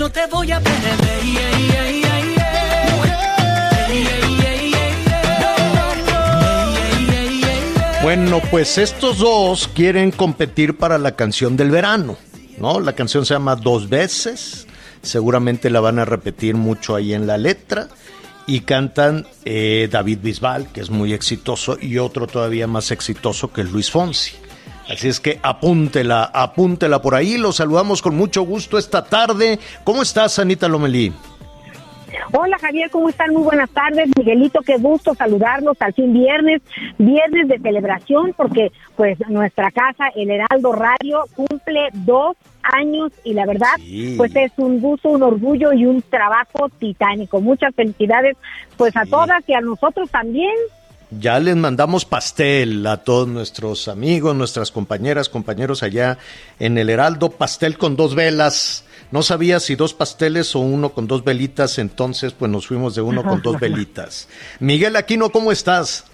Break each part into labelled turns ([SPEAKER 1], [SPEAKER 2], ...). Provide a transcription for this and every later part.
[SPEAKER 1] No te voy a perder. Ey, ey, ey.
[SPEAKER 2] Bueno, pues estos dos quieren competir para la canción del verano, ¿no? La canción se llama Dos veces, seguramente la van a repetir mucho ahí en la letra, y cantan eh, David Bisbal, que es muy exitoso, y otro todavía más exitoso que es Luis Fonsi. Así es que apúntela, apúntela por ahí, los saludamos con mucho gusto esta tarde. ¿Cómo estás, Anita Lomelí?
[SPEAKER 3] Hola Javier, ¿cómo están? Muy buenas tardes. Miguelito, qué gusto saludarlos al fin viernes, viernes de celebración, porque pues nuestra casa, el Heraldo Radio, cumple dos años y la verdad,
[SPEAKER 2] Sí.
[SPEAKER 3] pues es un gusto, un orgullo y un trabajo titánico. Muchas felicidades pues a todas y a nosotros también.
[SPEAKER 2] Ya les mandamos pastel a todos nuestros amigos, nuestras compañeras, compañeros allá en el Heraldo, pastel con dos velas. No sabía si dos pasteles o uno con dos velitas, entonces pues nos fuimos de uno con dos velitas. Miguel Aquino, ¿cómo estás?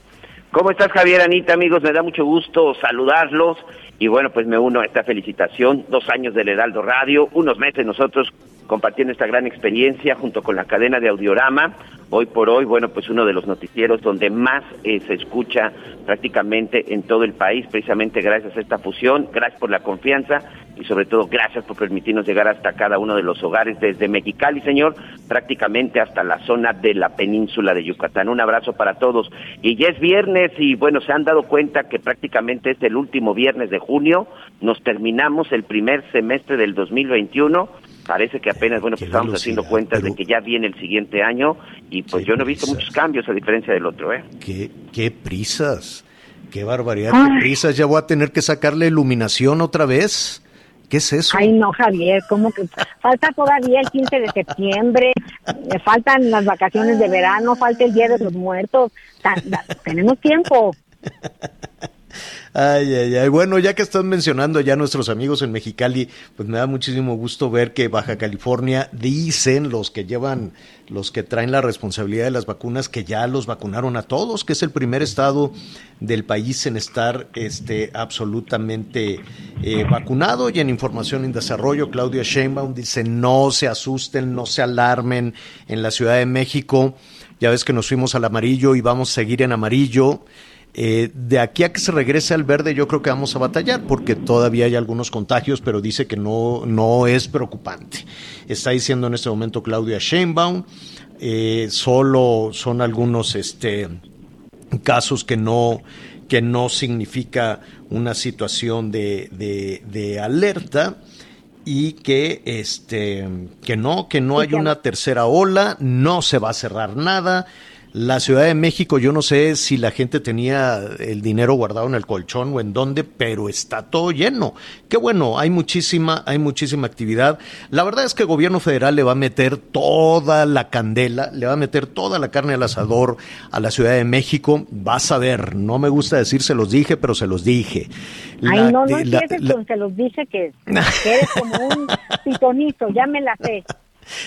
[SPEAKER 4] ¿Cómo estás, Javier, Anita, amigos? Me da mucho gusto saludarlos. Y bueno, pues me uno a esta felicitación. Dos años del Heraldo Radio, unos meses nosotros compartiendo esta gran experiencia junto con la cadena de Audiorama. Hoy por hoy, bueno, pues uno de los noticieros donde más eh, se escucha prácticamente en todo el país, precisamente gracias a esta fusión. Gracias por la confianza y sobre todo gracias por permitirnos llegar hasta cada uno de los hogares, desde Mexicali, señor, prácticamente hasta la zona de la península de Yucatán. Un abrazo para todos. Y ya es viernes y bueno, se han dado cuenta que prácticamente es el último viernes de junio. Nos terminamos el primer semestre del 2021. Parece que apenas, bueno, pues estamos haciendo cuentas
[SPEAKER 2] pero-
[SPEAKER 4] de que ya viene el siguiente año y pues yo no he visto muchos cambios a diferencia del otro, ¿eh?
[SPEAKER 2] ¿Qué, qué prisas? ¿Qué barbaridad? ¿Qué prisas? ¿Ya voy a tener que sacarle iluminación otra vez? ¿Qué es eso?
[SPEAKER 3] Ay no Javier, como que falta todavía el 15 de septiembre, eh, faltan las vacaciones de verano, falta el Día de los Muertos, tenemos tiempo.
[SPEAKER 2] Ay, ay, ay. Bueno, ya que están mencionando ya nuestros amigos en Mexicali, pues me da muchísimo gusto ver que Baja California dicen los que llevan, los que traen la responsabilidad de las vacunas, que ya los vacunaron a todos, que es el primer estado del país en estar este, absolutamente eh, vacunado. Y en Información en Desarrollo, Claudia Sheinbaum dice, no se asusten, no se alarmen en la Ciudad de México. Ya ves que nos fuimos al amarillo y vamos a seguir en amarillo. Eh, de aquí a que se regrese al verde, yo creo que vamos a batallar porque todavía hay algunos contagios, pero dice que no, no es preocupante. Está diciendo en este momento Claudia Sheinbaum, eh, solo son algunos este, casos que no, que no significa una situación de, de- de alerta y que este que no que no hay una tercera ola no se va a cerrar nada la Ciudad de México yo no sé si la gente tenía el dinero guardado en el colchón o en dónde pero está todo lleno. Qué bueno hay muchísima hay muchísima actividad. La verdad es que el gobierno federal le va a meter toda la candela le va a meter toda la carne al asador a la Ciudad de México. Vas a ver no me gusta decir se los dije pero se los dije.
[SPEAKER 3] Ay, no, no
[SPEAKER 2] la- la-
[SPEAKER 3] con se los dice que, que eres como un pitonizo, ya me la sé.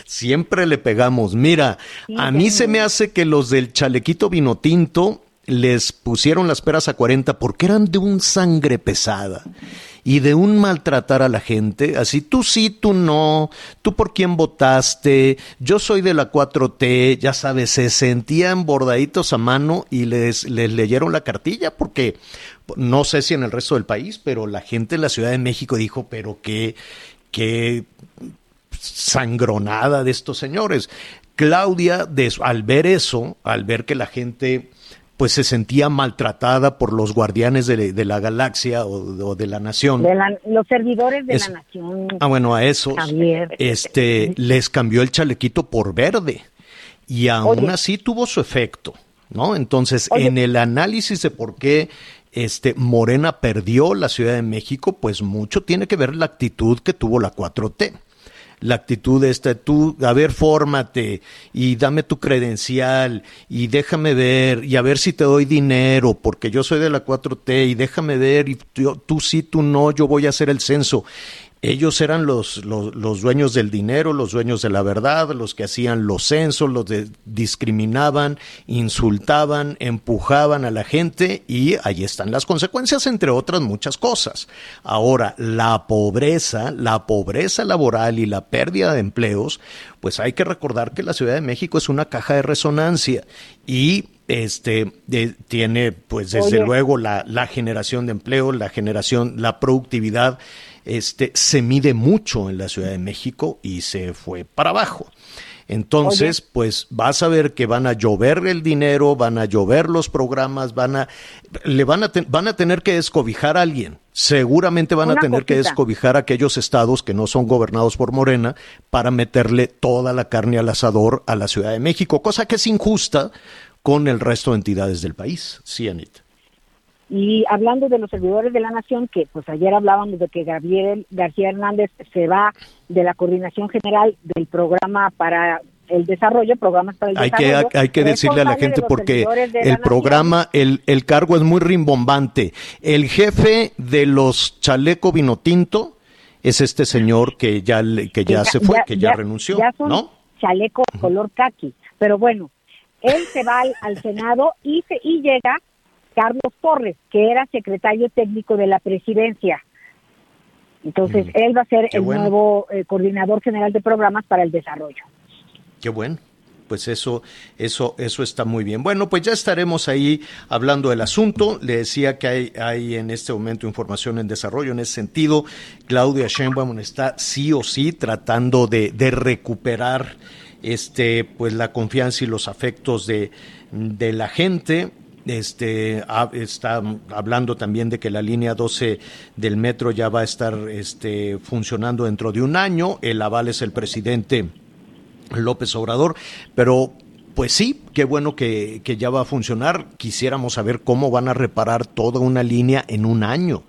[SPEAKER 2] Siempre le pegamos. Mira,
[SPEAKER 3] Sí,
[SPEAKER 2] a mí
[SPEAKER 3] sí.
[SPEAKER 2] se me hace que los del chalequito vino tinto les pusieron las peras a 40 porque eran de un sangre pesada. y de un maltratar a la gente, así tú sí, tú no, tú por quién votaste, yo soy de la 4T, ya sabes, se sentían bordaditos a mano y les, les leyeron la cartilla porque no sé si en el resto del país, pero la gente en la Ciudad de México dijo, pero qué, qué sangronada de estos señores. Claudia, de, al ver eso, al ver que la gente pues se sentía maltratada por los guardianes de, de la galaxia o, o, de la nación.
[SPEAKER 3] De la, los servidores de es, la nación.
[SPEAKER 2] Ah, bueno, a esos
[SPEAKER 3] Javier.
[SPEAKER 2] este les cambió el chalequito por verde y aún
[SPEAKER 3] Oye.
[SPEAKER 2] así tuvo su efecto, ¿no? Entonces,
[SPEAKER 3] Oye.
[SPEAKER 2] en el análisis de por qué este Morena perdió la Ciudad de México, pues mucho tiene que ver la actitud que tuvo la 4T la actitud esta, tú, a ver, fórmate y dame tu credencial y déjame ver y a ver si te doy dinero porque yo soy de la 4T y déjame ver y tú, tú sí, tú no, yo voy a hacer el censo. Ellos eran los, los, los, dueños del dinero, los dueños de la verdad, los que hacían los censos, los de, discriminaban, insultaban, empujaban a la gente y ahí están las consecuencias, entre otras muchas cosas. Ahora, la pobreza, la pobreza laboral y la pérdida de empleos, pues hay que recordar que la Ciudad de México es una caja de resonancia y este de, tiene pues desde Oye. luego la, la generación de empleo, la generación, la productividad este, se mide mucho en la Ciudad de México y se fue para abajo. Entonces, Oye. pues vas a ver que van a llover el dinero, van a llover los programas, van a le van a, van a tener que descobijar a alguien. Seguramente van
[SPEAKER 3] Una
[SPEAKER 2] a tener
[SPEAKER 3] cosita.
[SPEAKER 2] que descobijar a aquellos estados que no son gobernados por Morena para meterle toda la carne al asador a la Ciudad de México, cosa que es injusta con el resto de entidades del país. Sí, Anita.
[SPEAKER 3] Y hablando de los servidores de la nación, que pues ayer hablábamos de que Gabriel García Hernández se va de la coordinación general del programa para el desarrollo, programas para el
[SPEAKER 2] hay
[SPEAKER 3] desarrollo.
[SPEAKER 2] Que, hay que decirle a la gente porque el programa, el, el cargo es muy rimbombante. El jefe de los chaleco vino tinto es este señor que ya, que ya, se fue,
[SPEAKER 3] ya,
[SPEAKER 2] que ya,
[SPEAKER 3] ya
[SPEAKER 2] renunció,
[SPEAKER 3] ya son
[SPEAKER 2] ¿no?
[SPEAKER 3] Chaleco color kaki. Pero bueno, él se va al, al Senado y, se, y llega Carlos Torres, que era secretario técnico de la presidencia. Entonces, mm, él va a ser el bueno. nuevo eh, coordinador general de programas para el desarrollo.
[SPEAKER 2] Qué bueno. Pues eso, eso, eso está muy bien. Bueno, pues ya estaremos ahí hablando del asunto. Le decía que hay, hay en este momento información en desarrollo en ese sentido. Claudia Sheinbaum está sí o sí tratando de, de recuperar este, pues la confianza y los afectos de, de la gente este está hablando también de que la línea 12 del metro ya va a estar este, funcionando dentro de un año. El aval es el presidente López Obrador, pero pues sí, qué bueno que, que, ya va a funcionar. Quisiéramos saber cómo van a reparar toda una línea en un año.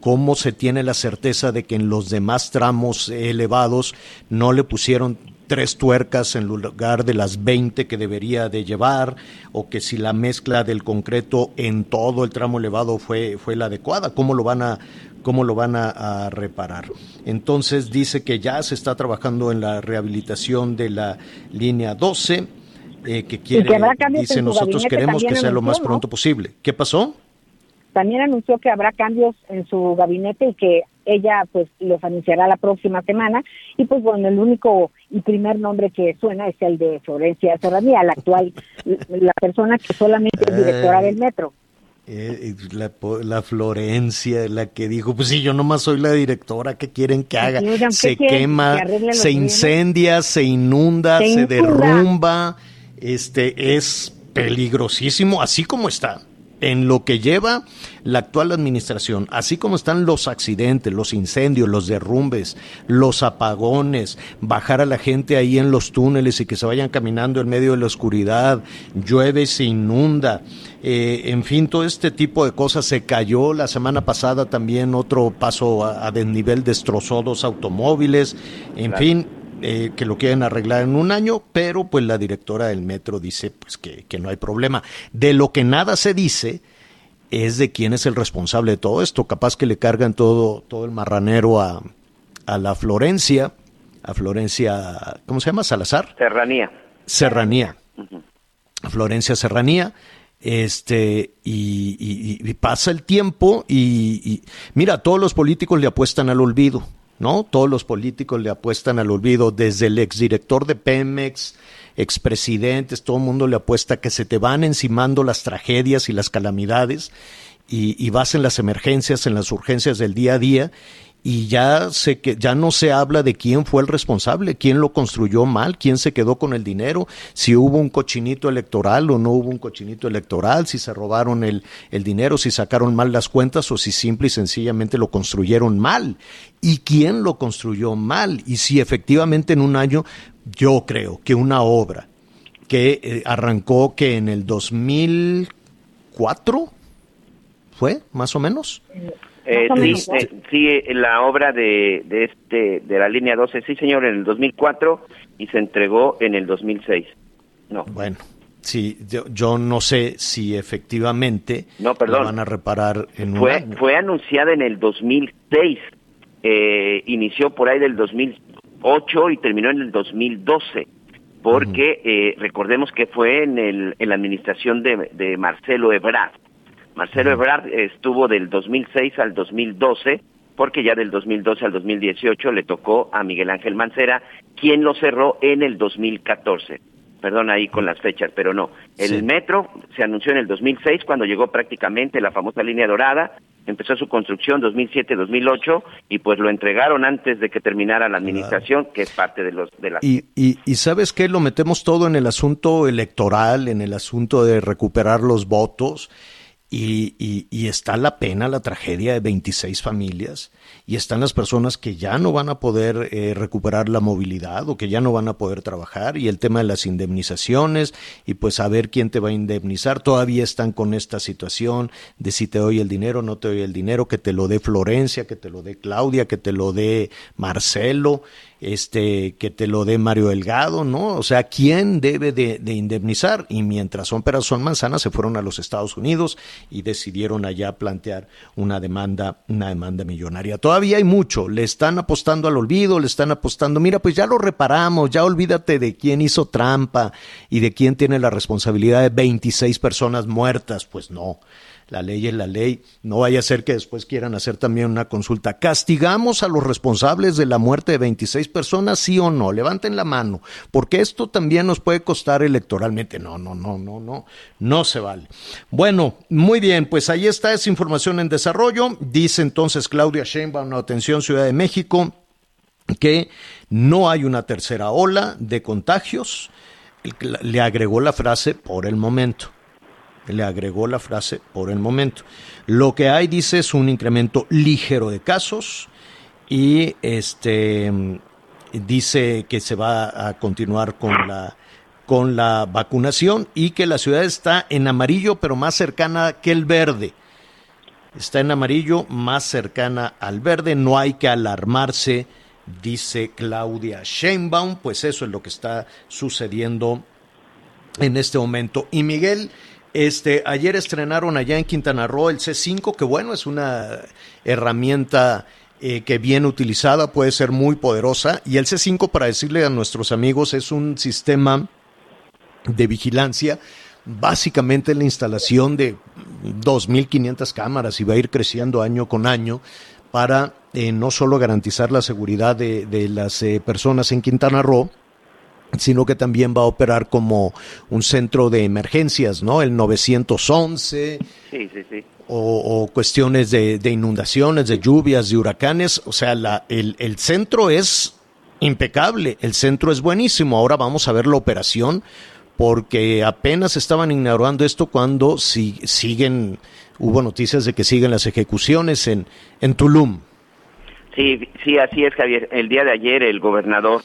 [SPEAKER 2] ¿Cómo se tiene la certeza de que en los demás tramos elevados no le pusieron tres tuercas en lugar de las 20 que debería de llevar, o que si la mezcla del concreto en todo el tramo elevado fue, fue la adecuada, ¿cómo lo van a, cómo lo van a, a, reparar. Entonces dice que ya se está trabajando en la rehabilitación de la línea 12, eh, que quiere,
[SPEAKER 3] que
[SPEAKER 2] dice nosotros queremos que sea lo más pronto ¿no? posible. ¿Qué pasó?
[SPEAKER 3] También anunció que habrá cambios en su gabinete y que ella pues los anunciará la próxima semana. Y pues bueno el único y primer nombre que suena es el de Florencia Serranía la actual la persona que solamente es directora del metro.
[SPEAKER 2] Eh, la, la, Florencia, la que dijo, pues sí, yo nomás soy la directora, ¿qué quieren que haga?
[SPEAKER 3] Oigan,
[SPEAKER 2] se quema, se incendia, se inunda, se, se derrumba, este es peligrosísimo, así como está en lo que lleva la actual administración, así como están los accidentes, los incendios, los derrumbes, los apagones, bajar a la gente ahí en los túneles y que se vayan caminando en medio de la oscuridad, llueve, se inunda, eh, en fin, todo este tipo de cosas. Se cayó la semana pasada también otro paso a, a desnivel, destrozó dos automóviles, en claro. fin, eh, que lo quieren arreglar en un año, pero pues la directora del metro dice pues que, que, no hay problema. De lo que nada se dice es de quién es el responsable de todo esto. Capaz que le cargan todo, todo el marranero a, a la Florencia, a Florencia, ¿cómo se llama? Salazar.
[SPEAKER 4] Serranía.
[SPEAKER 2] Serranía. Uh -huh. Florencia Serranía. Este, y, y- y pasa el tiempo y, y mira, todos los políticos le apuestan al olvido, ¿no? Todos los políticos le apuestan al olvido, desde el exdirector de Pemex, expresidentes, todo el mundo le apuesta que se te van encimando las tragedias y las calamidades y, y vas en las emergencias, en las urgencias del día a día y ya se que ya no se habla de quién fue el responsable, quién lo construyó mal, quién se quedó con el dinero, si hubo un cochinito electoral o no hubo un cochinito electoral, si se robaron el, el dinero, si sacaron mal las cuentas o si simple y sencillamente lo construyeron mal. Y quién lo construyó mal y si efectivamente en un año yo creo que una obra que eh, arrancó que en el 2004 fue más o menos
[SPEAKER 4] Eh,
[SPEAKER 3] o
[SPEAKER 4] sí, eh, sí, eh, la obra de, de este de la línea 12, sí señor, en el 2004 y se entregó en el 2006. No,
[SPEAKER 2] Bueno, sí, yo, yo no sé si efectivamente
[SPEAKER 4] No, perdón.
[SPEAKER 2] la van a reparar en un
[SPEAKER 4] fue
[SPEAKER 2] año.
[SPEAKER 4] fue anunciada en el 2006, eh, inició por ahí del 2008 y terminó en el 2012. Porque eh, recordemos que fue en, el, en la administración de, de Marcelo Ebrard. Marcelo Ebrard estuvo del 2006 al 2012, porque ya del 2012 al 2018 le tocó a Miguel Ángel Mancera, quien lo cerró en el 2014. Perdón ahí con las fechas, pero no. El
[SPEAKER 2] Sí.
[SPEAKER 4] metro se anunció en el 2006 cuando llegó prácticamente la famosa línea dorada, empezó su construcción 2007-2008 y pues lo entregaron antes de que terminara la administración, que es parte de los de las
[SPEAKER 2] Y, y, y sabes qué, lo metemos todo en el asunto electoral, en el asunto de recuperar los votos. Y, y, y está la pena, la tragedia de 26 familias, y están las personas que ya no van a poder eh, recuperar la movilidad o que ya no van a poder trabajar, y el tema de las indemnizaciones, y pues a ver quién te va a indemnizar. Todavía están con esta situación de si te doy el dinero, no te doy el dinero, que te lo dé Florencia, que te lo dé Claudia, que te lo dé Marcelo, este, que te lo dé Mario Delgado, ¿no? O sea, ¿quién debe de, de indemnizar? Y mientras son peras son manzanas, se fueron a los Estados Unidos y decidieron allá plantear una demanda, una demanda millonaria. Todavía hay mucho, le están apostando al olvido, le están apostando, mira, pues ya lo reparamos, ya olvídate de quién hizo trampa y de quién tiene la responsabilidad de 26 personas muertas, pues no. La ley es la ley. No vaya a ser que después quieran hacer también una consulta. ¿Castigamos a los responsables de la muerte de 26 personas, sí o no? Levanten la mano, porque esto también nos puede costar electoralmente. No, no, no, no, no, no se vale. Bueno, muy bien, pues ahí está esa información en desarrollo. Dice entonces Claudia Sheinbaum, atención Ciudad de México, que no hay una tercera ola de contagios. Le agregó la frase por el momento le agregó la frase por el momento. Lo que hay, dice, es un incremento ligero de casos y este dice que se va a continuar con la con la vacunación y que la ciudad está en amarillo pero más cercana que el verde. Está en amarillo más cercana al verde, no hay que alarmarse, dice Claudia Sheinbaum, pues eso es lo que está sucediendo en este momento. Y Miguel, este, ayer estrenaron allá en Quintana Roo el C5, que bueno, es una herramienta eh, que bien utilizada puede ser muy poderosa. Y el C5, para decirle a nuestros amigos, es un sistema de vigilancia, básicamente la instalación de 2.500 cámaras y va a ir creciendo año con año para eh, no solo garantizar la seguridad de, de las eh, personas en Quintana Roo, sino que también va a operar como un centro de emergencias, ¿no? El 911
[SPEAKER 4] Sí, sí, sí.
[SPEAKER 2] o, o cuestiones de, de inundaciones, de lluvias, de huracanes. O sea, la, el, el centro es impecable, el centro es buenísimo. Ahora vamos a ver la operación porque apenas estaban ignorando esto cuando si, siguen, hubo noticias de que siguen las ejecuciones en, en Tulum.
[SPEAKER 4] Sí, sí, así es, Javier. El día de ayer el gobernador,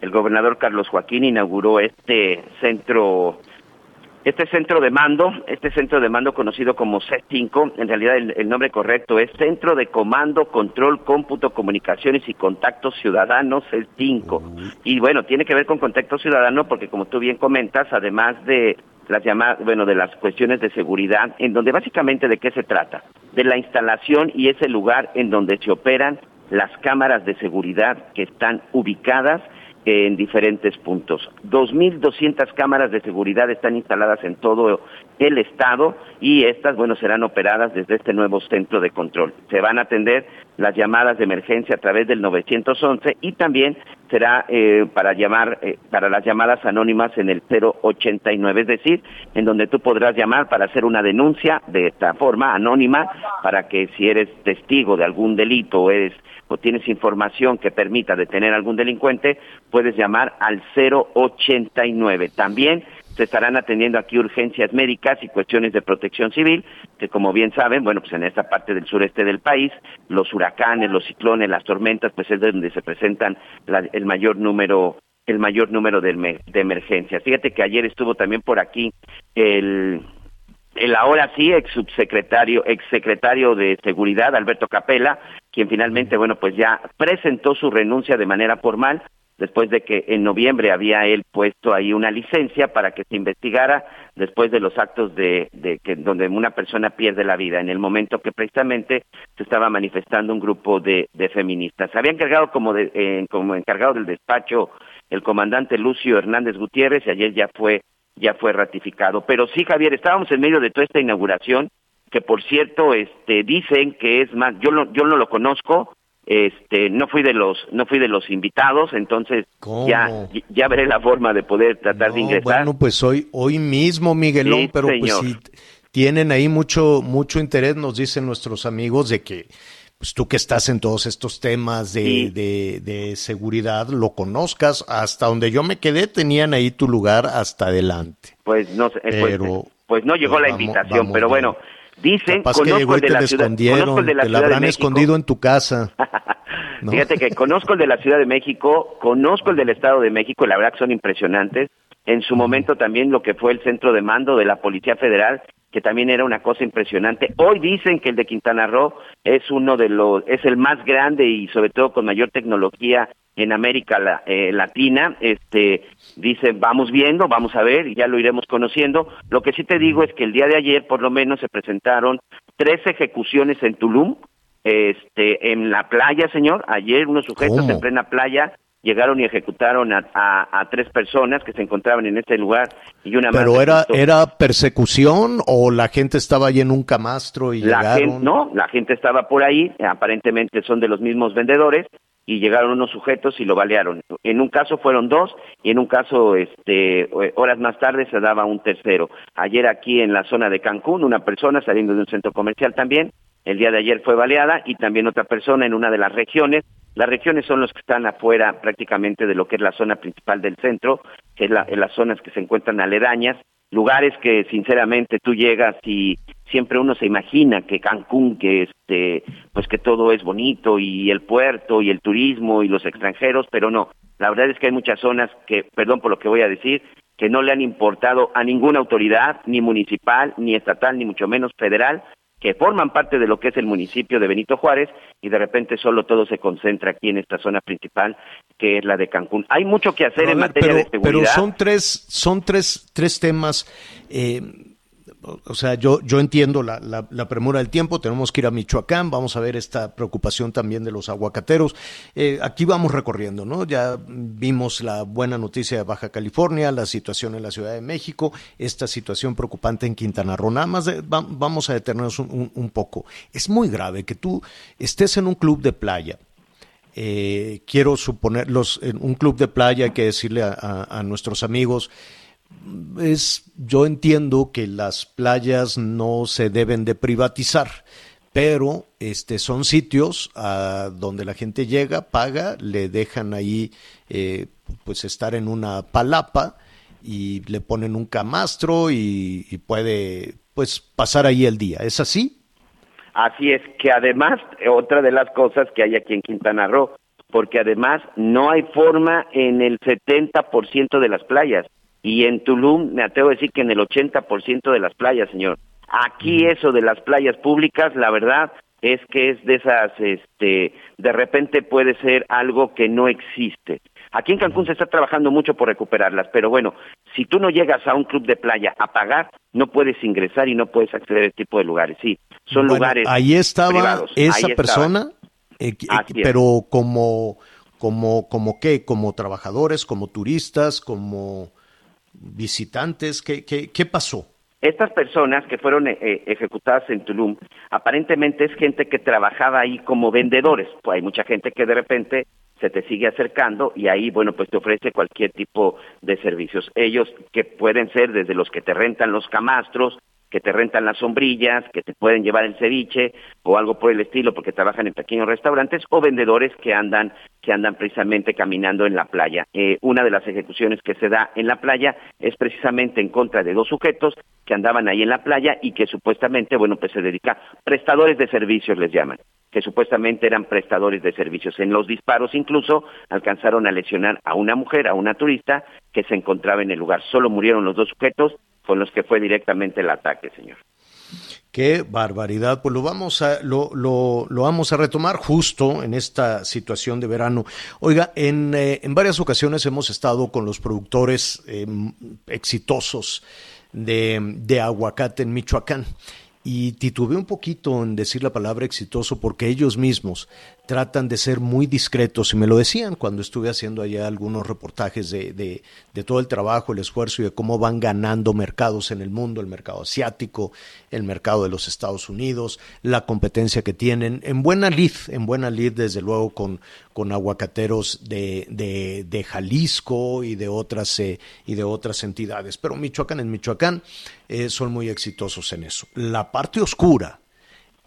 [SPEAKER 4] el gobernador Carlos Joaquín inauguró este centro, este centro de mando, este centro de mando conocido como C5. En realidad el, el nombre correcto es Centro de Comando, Control, Cómputo, Comunicaciones y Contactos Ciudadanos, C5. Y bueno, tiene que ver con contacto ciudadano porque como tú bien comentas, además de las llamadas, bueno, de las cuestiones de seguridad, en donde básicamente de qué se trata, de la instalación y ese lugar en donde se operan las cámaras de seguridad que están ubicadas en diferentes puntos. 2.200 cámaras de seguridad están instaladas en todo el Estado y estas, bueno, serán operadas desde este nuevo centro de control. Se van a atender las llamadas de emergencia a través del 911 y también será eh, para llamar eh, para las llamadas anónimas en el 089, es decir, en donde tú podrás llamar para hacer una denuncia de esta forma anónima para que si eres testigo de algún delito o eres o tienes información que permita detener a algún delincuente, puedes llamar al 089. También se estarán atendiendo aquí urgencias médicas y cuestiones de protección civil, que como bien saben, bueno, pues en esta parte del sureste del país, los huracanes, los ciclones, las tormentas, pues es donde se presentan el mayor número el mayor número de, de emergencias. Fíjate que ayer estuvo también por aquí el el ahora sí ex subsecretario, ex secretario de Seguridad, Alberto Capella, quien finalmente, bueno, pues ya presentó su renuncia de manera formal después de que en noviembre había él puesto ahí una licencia para que se investigara después de los actos de, de que donde una persona pierde la vida en el momento que precisamente se estaba manifestando un grupo de, de feministas. Había encargado como de, eh, como encargado del despacho el comandante Lucio Hernández Gutiérrez y ayer ya fue ya fue ratificado. Pero sí, Javier, estábamos en medio de toda esta inauguración que por cierto este dicen que es más yo yo no lo conozco este no fui de los no fui de los invitados entonces ya ya veré la forma de poder tratar de ingresar.
[SPEAKER 2] bueno pues hoy hoy mismo Miguelón pero pues si tienen ahí mucho mucho interés nos dicen nuestros amigos de que pues tú que estás en todos estos temas de, de, de, seguridad, lo conozcas. Hasta donde yo me quedé, tenían ahí tu lugar hasta adelante.
[SPEAKER 4] Pues no sé, pues, pero, pues, no llegó la invitación, pero bueno, Dicen, conozco, el de la ciudad, conozco el de la
[SPEAKER 2] te la habrán escondido en tu casa.
[SPEAKER 4] Fíjate que conozco el de la Ciudad de México, conozco el del Estado de México, la verdad que son impresionantes. En su momento también lo que fue el centro de mando de la Policía Federal, que también era una cosa impresionante. Hoy dicen que el de Quintana Roo es uno de los, es el más grande y sobre todo con mayor tecnología en América eh, Latina. Este, dice, vamos viendo, vamos a ver, y ya lo iremos conociendo. Lo que sí te digo es que el día de ayer, por lo menos, se presentaron tres ejecuciones en Tulum, este, en la playa, señor. Ayer unos sujetos en plena playa llegaron y ejecutaron a, a, tres personas que se encontraban en este lugar y una
[SPEAKER 2] pero era era persecución o la gente estaba ahí en un camastro y
[SPEAKER 4] la
[SPEAKER 2] llegaron
[SPEAKER 4] gente, no la gente estaba por ahí aparentemente son de los mismos vendedores y llegaron unos sujetos y lo balearon. En un caso fueron dos y en un caso, este, horas más tarde se daba un tercero. Ayer aquí en la zona de Cancún, una persona saliendo de un centro comercial también, el día de ayer fue baleada y también otra persona en una de las regiones. Las regiones son los que están afuera prácticamente de lo que es la zona principal del centro, que es la, las zonas que se encuentran aledañas, lugares que sinceramente tú llegas y siempre uno se imagina que Cancún, que este, pues que todo es bonito y el puerto y el turismo y los extranjeros, pero no. La verdad es que hay muchas zonas que, perdón por lo que voy a decir, que no le han importado a ninguna autoridad, ni municipal, ni estatal, ni mucho menos federal, que forman parte de lo que es el municipio de Benito Juárez y de repente solo todo se concentra aquí en esta zona principal que es la de Cancún. Hay mucho que hacer en materia de seguridad.
[SPEAKER 2] Pero son tres, son tres, tres temas. Eh, o sea, yo, yo entiendo la, la, premura del tiempo, tenemos que ir a Michoacán, vamos a ver esta preocupación también de los aguacateros. Eh, aquí vamos recorriendo, ¿no? Ya vimos la buena noticia de Baja California, la situación en la Ciudad de México, esta situación preocupante en Quintana Roo. Nada más vamos a detenernos un, poco. Es muy grave que tú estés en un club de playa, eh, quiero suponer, los, en un club de playa hay que decirle a nuestros amigos, es, yo entiendo que las playas no se deben de privatizar, pero este, son sitios a donde la gente llega, paga, le dejan ahí eh, pues estar en una palapa y le ponen un camastro y, y, puede pues pasar ahí el día. ¿Es así?
[SPEAKER 4] Así es, que además, otra de las cosas que hay aquí en Quintana Roo, porque además no hay forma en el 70% de las playas y en Tulum me atrevo a decir que en el 80% de las playas, señor. Aquí eso de las playas públicas, la verdad es que es de esas, este, de repente puede ser algo que no existe. Aquí en Cancún se está trabajando mucho por recuperarlas, pero bueno, si tú no llegas a un club de playa a pagar, no puedes ingresar y no puedes acceder a este tipo de lugares. Sí, son lugares.
[SPEAKER 2] Ahí estaba esa persona, eh, pero como, como, como qué, como trabajadores, como turistas, como visitantes? ¿Qué, qué, qué pasó?
[SPEAKER 4] Estas personas que fueron eh, eh, ejecutadas en Tulum, aparentemente es gente que trabajaba ahí como vendedores. Pues hay mucha gente que de repente se te sigue acercando y ahí, bueno, pues te ofrece cualquier tipo de servicios. Ellos que pueden ser desde los que te rentan los camastros, que te rentan las sombrillas, que te pueden llevar el ceviche o algo por el estilo porque trabajan en pequeños restaurantes o vendedores que andan que andan precisamente caminando en la playa. Eh, una de las ejecuciones que se da en la playa es precisamente en contra de dos sujetos que andaban ahí en la playa y que supuestamente, bueno, pues se dedican, prestadores de servicios les llaman, que supuestamente eran prestadores de servicios. En los disparos incluso alcanzaron a lesionar a una mujer, a una turista que se encontraba en el lugar. Solo murieron los dos sujetos con los que fue directamente el ataque, señor.
[SPEAKER 2] Qué barbaridad. Pues lo vamos a, lo, lo, vamos a retomar justo en esta situación de verano. Oiga, en, eh, en varias ocasiones hemos estado con los productores eh, exitosos de, de aguacate en Michoacán y titubeé un poquito en decir la palabra exitoso porque ellos mismos tratan de ser muy discretos y me lo decían cuando estuve haciendo allá algunos reportajes de, de, todo el trabajo, el esfuerzo y de cómo van ganando mercados en el mundo, el mercado asiático, el mercado de los Estados Unidos, la competencia que tienen, en buena lid, en buena lid desde luego con, con aguacateros de Jalisco y de otras eh, y de otras entidades. Pero Michoacán en Michoacán eh, son muy exitosos en eso. La parte oscura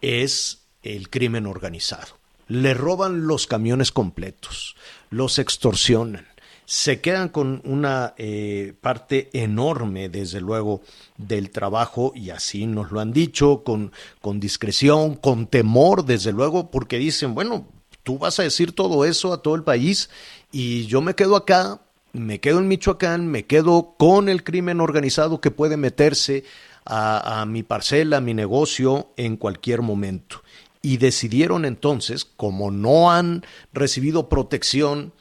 [SPEAKER 2] es el crimen organizado le roban los camiones completos, los extorsionan, se quedan con una eh, parte enorme, desde luego, del trabajo, y así nos lo han dicho, con, con discreción, con temor, desde luego, porque dicen, bueno, tú vas a decir todo eso a todo el país y yo me quedo acá, me quedo en Michoacán, me quedo con el crimen organizado que puede meterse a, a mi parcela, a mi negocio en cualquier momento y decidieron entonces, como no han recibido protección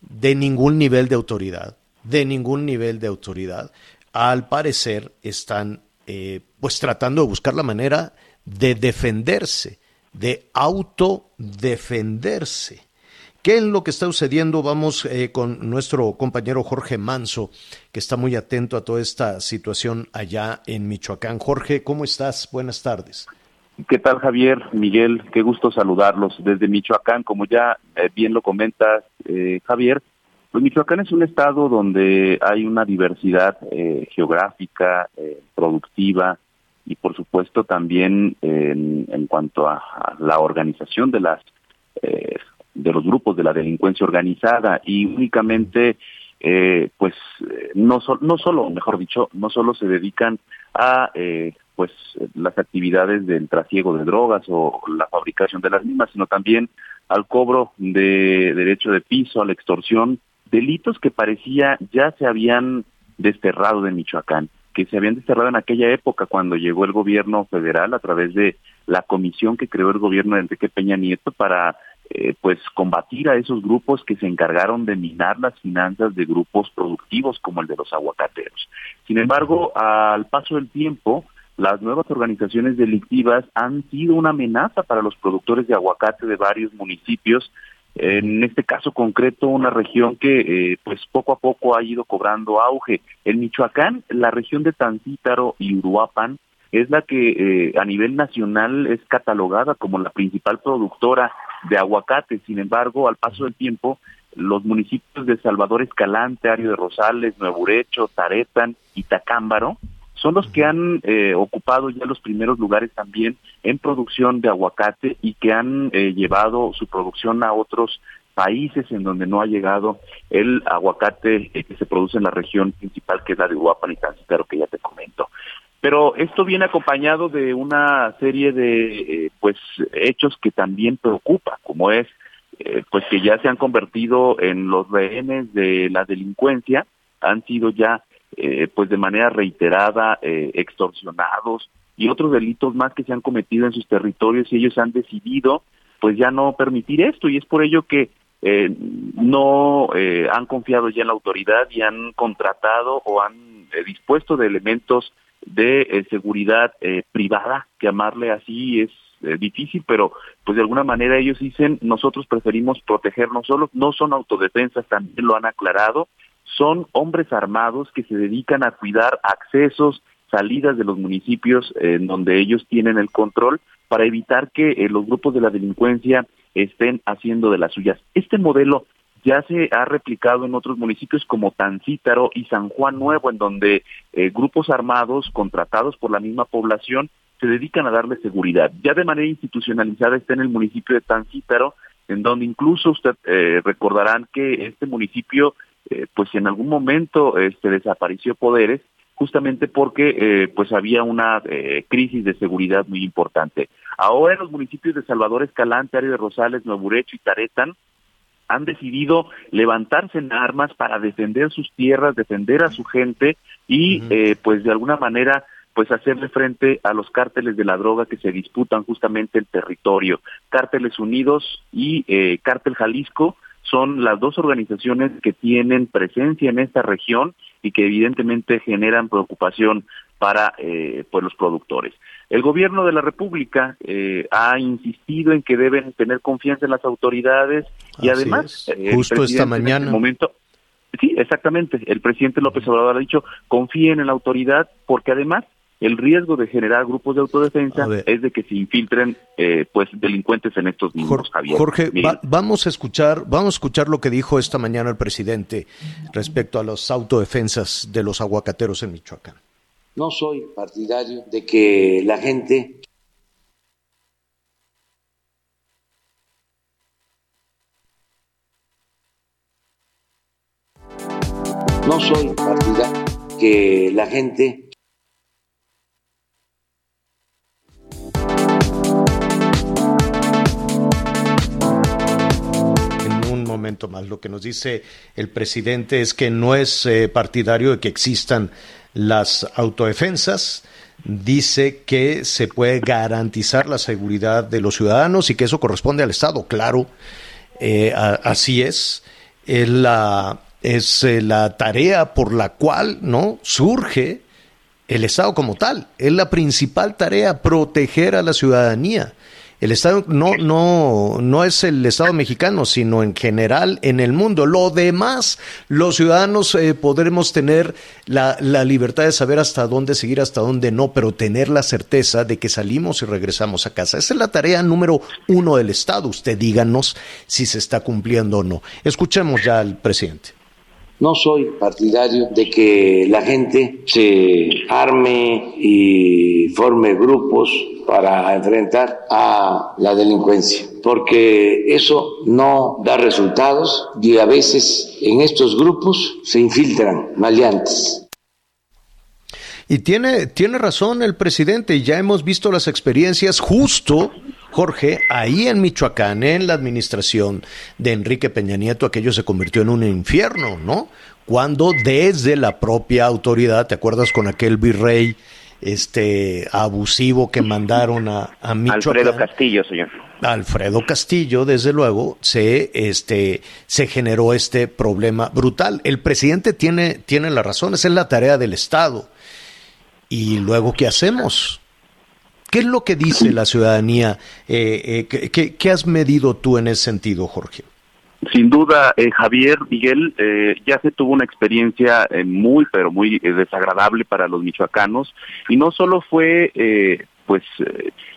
[SPEAKER 2] de ningún nivel de autoridad, de ningún nivel de autoridad, al parecer están eh, pues tratando de buscar la manera de defenderse, de autodefenderse. ¿Qué es lo que está sucediendo? Vamos eh, con nuestro compañero Jorge Manso, que está muy atento a toda esta situación allá en Michoacán. Jorge, ¿cómo estás? Buenas tardes.
[SPEAKER 5] ¿Qué tal Javier, Miguel? Qué gusto saludarlos desde Michoacán. Como ya eh, bien lo comenta eh, Javier, pues Michoacán es un estado donde hay una diversidad eh, geográfica, eh, productiva y por supuesto también en, en cuanto a, la organización de las eh, de los grupos de la delincuencia organizada y únicamente pues no, so, no solo, mejor dicho, no solo se dedican a pues las actividades del trasiego de drogas o la fabricación de las mismas, sino también al cobro de derecho de piso, a la extorsión, delitos que parecía ya se habían desterrado de Michoacán, que se habían desterrado en aquella época cuando llegó el gobierno federal a través de la comisión que creó el gobierno de Enrique Peña Nieto para eh, pues combatir a esos grupos que se encargaron de minar las finanzas de grupos productivos como el de los aguacateros. Sin embargo, al paso del tiempo, las nuevas organizaciones delictivas han sido una amenaza para los productores de aguacate de varios municipios, en este caso concreto una región que eh, pues poco a poco ha ido cobrando auge. En Michoacán, la región de Tancítaro y Uruapan es la que eh, a nivel nacional es catalogada como la principal productora de aguacate. Sin embargo, al paso del tiempo, los municipios de Salvador Escalante, Ario de Rosales, Nuevo Urecho, Taretan y Tacámbaro son los que han eh, ocupado ya los primeros lugares también en producción de aguacate y que han eh, llevado su producción a otros países en donde no ha llegado el aguacate eh, que se produce en la región principal que es la de Uruapan y Tancítaro que ya te comento. Pero esto viene acompañado de una serie de eh, pues hechos que también preocupa, como es eh, pues que ya se han convertido en los rehenes de la delincuencia, han sido ya eh, pues de manera reiterada eh, extorsionados y otros delitos más que se han cometido en sus territorios y ellos han decidido pues ya no permitir esto. Y es por ello que eh, no eh, han confiado ya en la autoridad y han contratado o han eh, dispuesto de elementos de eh, seguridad privada, que amarle así es difícil, pero pues de alguna manera ellos dicen nosotros preferimos protegernos solos, no son autodefensas, también lo han aclarado, son hombres armados que se dedican a cuidar accesos salidas de los municipios en donde ellos tienen el control para evitar que eh, los grupos de la delincuencia estén haciendo de las suyas. Este modelo ya se ha replicado en otros municipios como Tancítaro y San Juan Nuevo, en donde eh, grupos armados contratados por la misma población se dedican a darle seguridad. Ya de manera institucionalizada está en el municipio de Tancítaro, en donde incluso usted eh, recordarán que este municipio, eh, pues en algún momento este, desapareció poderes, justamente porque eh, pues había una crisis de seguridad muy importante. Ahora en los municipios de Salvador Escalante, Área de Rosales, Nuevo Urecho y Taretan, han decidido levantarse en armas para defender sus tierras, defender a su gente y pues de alguna manera pues hacerle frente a los cárteles de la droga que se disputan justamente el territorio. Cárteles Unidos y eh, Cártel Jalisco son las dos organizaciones que tienen presencia en esta región y que evidentemente generan preocupación para eh, pues los productores. El gobierno de la República eh, ha insistido en que deben tener confianza en las autoridades y además
[SPEAKER 2] eh, justo esta este mañana.
[SPEAKER 5] en momento sí exactamente el presidente López Obrador ha dicho confíen en la autoridad porque además el riesgo de generar grupos de autodefensa es de que se infiltren eh, pues delincuentes en estos mismos
[SPEAKER 2] Jorge, Jorge vamos a escuchar vamos a escuchar lo que dijo esta mañana el presidente respecto a las autodefensas de los aguacateros en Michoacán.
[SPEAKER 6] No soy partidario de que la gente no soy partidario que la gente
[SPEAKER 2] momento más. Lo que nos dice el presidente es que no es eh, partidario de que existan las autodefensas. Dice que se puede garantizar la seguridad de los ciudadanos y que eso corresponde al Estado. Claro, eh, así es. Es la, es eh, la tarea por la cual no surge el Estado como tal. Es la principal tarea proteger a la ciudadanía. El Estado no, no, no es el Estado mexicano, sino en general en el mundo. Lo demás, los ciudadanos eh, podremos tener la, la, libertad de saber hasta dónde seguir, hasta dónde no, pero tener la certeza de que salimos y regresamos a casa. Esa es la tarea número uno del Estado. Usted díganos si se está cumpliendo o no. Escuchemos ya al presidente.
[SPEAKER 6] No soy partidario de que la gente se arme y forme grupos para enfrentar a la delincuencia, porque eso no da resultados y a veces en estos grupos se infiltran maleantes.
[SPEAKER 2] Y tiene, tiene razón el presidente, ya hemos visto las experiencias justo Jorge, ahí en Michoacán, en la administración de Enrique Peña Nieto, aquello se convirtió en un infierno, ¿no? Cuando desde la propia autoridad, ¿te acuerdas con aquel virrey este abusivo que mandaron a, a Michoacán?
[SPEAKER 4] Alfredo Castillo, señor.
[SPEAKER 2] Alfredo Castillo, desde luego, se, este, se generó este problema brutal. El presidente tiene, tiene la razón, esa es la tarea del Estado. Y luego, ¿qué hacemos? ¿Qué es lo que dice la ciudadanía? Eh, eh, ¿qué, has medido tú en ese sentido, Jorge?
[SPEAKER 5] Sin duda, eh, Javier, Miguel, ya se tuvo una experiencia muy, pero muy desagradable para los michoacanos y no solo fue, pues,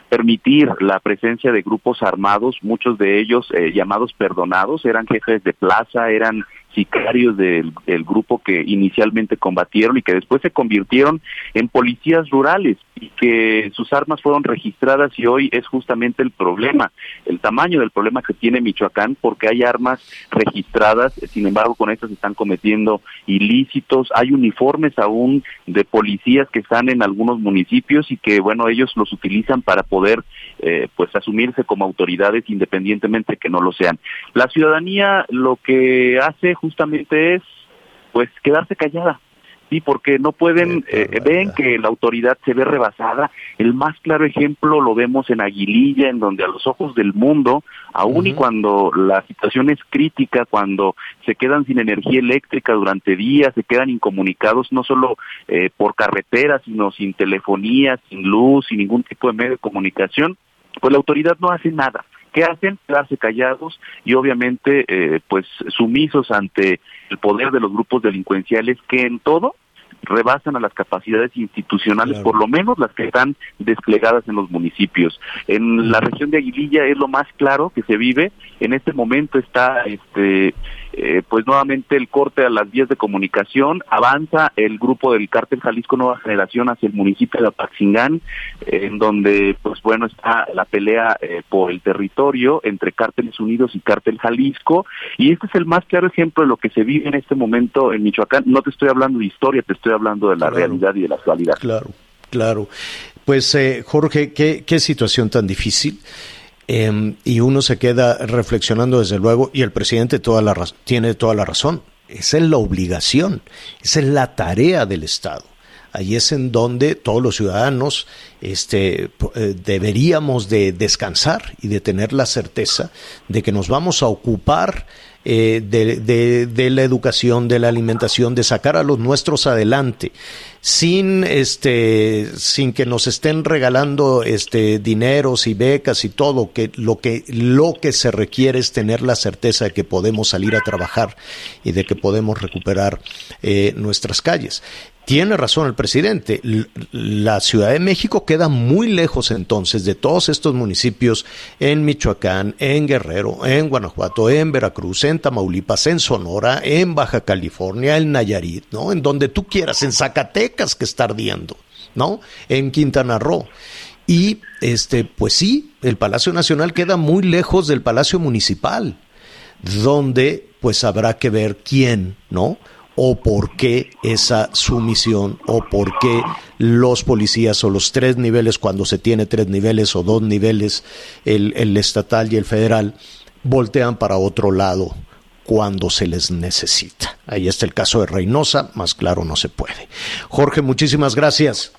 [SPEAKER 5] permitir la presencia de grupos armados, muchos de ellos llamados perdonados, eran jefes de plaza, eran sicarios del, grupo que inicialmente combatieron y que después se convirtieron en policías rurales y que sus armas fueron registradas y hoy es justamente el problema, el tamaño del problema que tiene Michoacán porque hay armas registradas, sin embargo con estas están cometiendo ilícitos, hay uniformes aún de policías que están en algunos municipios y que bueno ellos los utilizan para poder eh, pues asumirse como autoridades independientemente que no lo sean. La ciudadanía lo que hace justamente es pues quedarse callada. Sí, porque no pueden, eh, ven que la autoridad se ve rebasada. El más claro ejemplo lo vemos en Aguililla, en donde a los ojos del mundo, aun y cuando la situación es crítica, cuando se quedan sin energía eléctrica durante días, se quedan incomunicados no solo eh, por carretera, sino sin telefonía, sin luz, sin ningún tipo de medio de comunicación, pues la autoridad no hace nada. ¿Qué hacen? Quedarse callados y obviamente eh, pues sumisos ante el poder de los grupos delincuenciales que en todo rebasan a las capacidades institucionales, por lo menos las que están desplegadas en los municipios. En la región de Aguililla es lo más claro que se vive. En este momento está este eh, pues nuevamente el corte a las vías de comunicación, avanza el grupo del cártel Jalisco Nueva Generación hacia el municipio de Apaxingán, en donde pues bueno está la pelea eh, por el territorio entre cárteles unidos y cártel Jalisco, y este es el más claro ejemplo de lo que se vive en este momento en Michoacán. No te estoy hablando de historia, te estoy hablando de la realidad y de la actualidad.
[SPEAKER 2] Claro, claro. Pues eh, Jorge, ¿qué, qué situación tan difícil. Em, y uno se queda reflexionando desde luego, y el presidente toda la tiene toda la razón. Esa es la obligación, esa es la tarea del Estado. Ahí es en donde todos los ciudadanos este, eh, deberíamos de descansar y de tener la certeza de que nos vamos a ocupar eh, de, de, la educación, de la alimentación, de sacar a los nuestros adelante, sin este, sin que nos estén regalando este dineros y becas y todo, que lo que lo que se requiere es tener la certeza de que podemos salir a trabajar y de que podemos recuperar eh, nuestras calles. Tiene razón el presidente. La Ciudad de México queda muy lejos entonces de todos estos municipios en Michoacán, en Guerrero, en Guanajuato, en Veracruz, en Tamaulipas, en Sonora, en Baja California, en Nayarit, ¿no? En donde tú quieras, en Zacatecas que está ardiendo, ¿no? En Quintana Roo. Y este, pues sí, el Palacio Nacional queda muy lejos del Palacio Municipal, donde pues habrá que ver quién, ¿no? O por qué esa sumisión o por qué los policías o los tres niveles, cuando se tiene tres niveles o dos niveles, el, el estatal y el federal, voltean para otro lado cuando se les necesita. Ahí está el caso de Reynosa, más claro no se puede. Jorge, muchísimas gracias.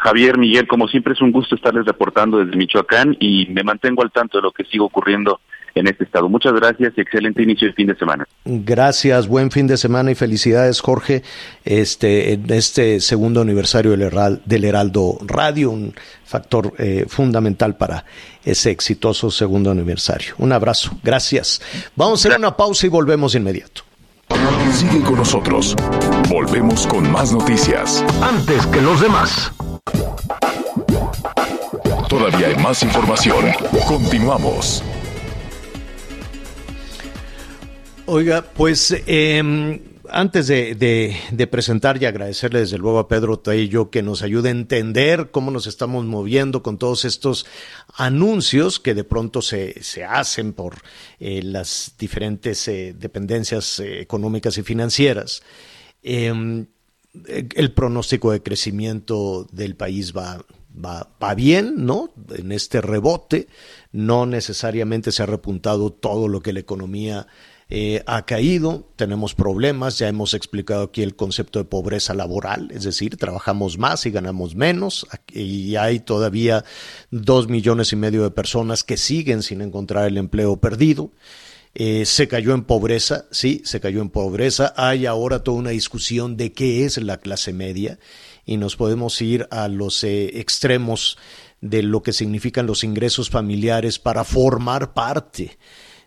[SPEAKER 5] Javier, Miguel, como siempre es un gusto estarles reportando desde Michoacán y me mantengo al tanto de lo que sigue ocurriendo en este estado. Muchas gracias y excelente inicio de fin de semana.
[SPEAKER 2] Gracias, buen fin de semana y felicidades, Jorge, este, en este segundo aniversario del, Heraldo Radio, un factor eh, fundamental para ese exitoso segundo aniversario. Un abrazo, gracias. Vamos a hacer una pausa y volvemos inmediato.
[SPEAKER 7] Sigue con nosotros. Volvemos con más noticias.
[SPEAKER 8] Antes que los demás.
[SPEAKER 7] Todavía hay más información. Continuamos.
[SPEAKER 2] Oiga, pues em, antes de, presentar y agradecerle desde luego a Pedro Taillo que nos ayude a entender cómo nos estamos moviendo con todos estos anuncios que de pronto se, hacen por eh, las diferentes eh, dependencias eh, económicas y financieras. Em, el pronóstico de crecimiento del país va, va bien, ¿no? En este rebote, no necesariamente se ha repuntado todo lo que la economía eh, ha caído, tenemos problemas, ya hemos explicado aquí el concepto de pobreza laboral, es decir, trabajamos más y ganamos menos, y hay todavía dos millones y medio de personas que siguen sin encontrar el empleo perdido. Eh, se cayó en pobreza, sí, se cayó en pobreza. Hay ahora toda una discusión de qué es la clase media y nos podemos ir a los eh, extremos de lo que significan los ingresos familiares para formar parte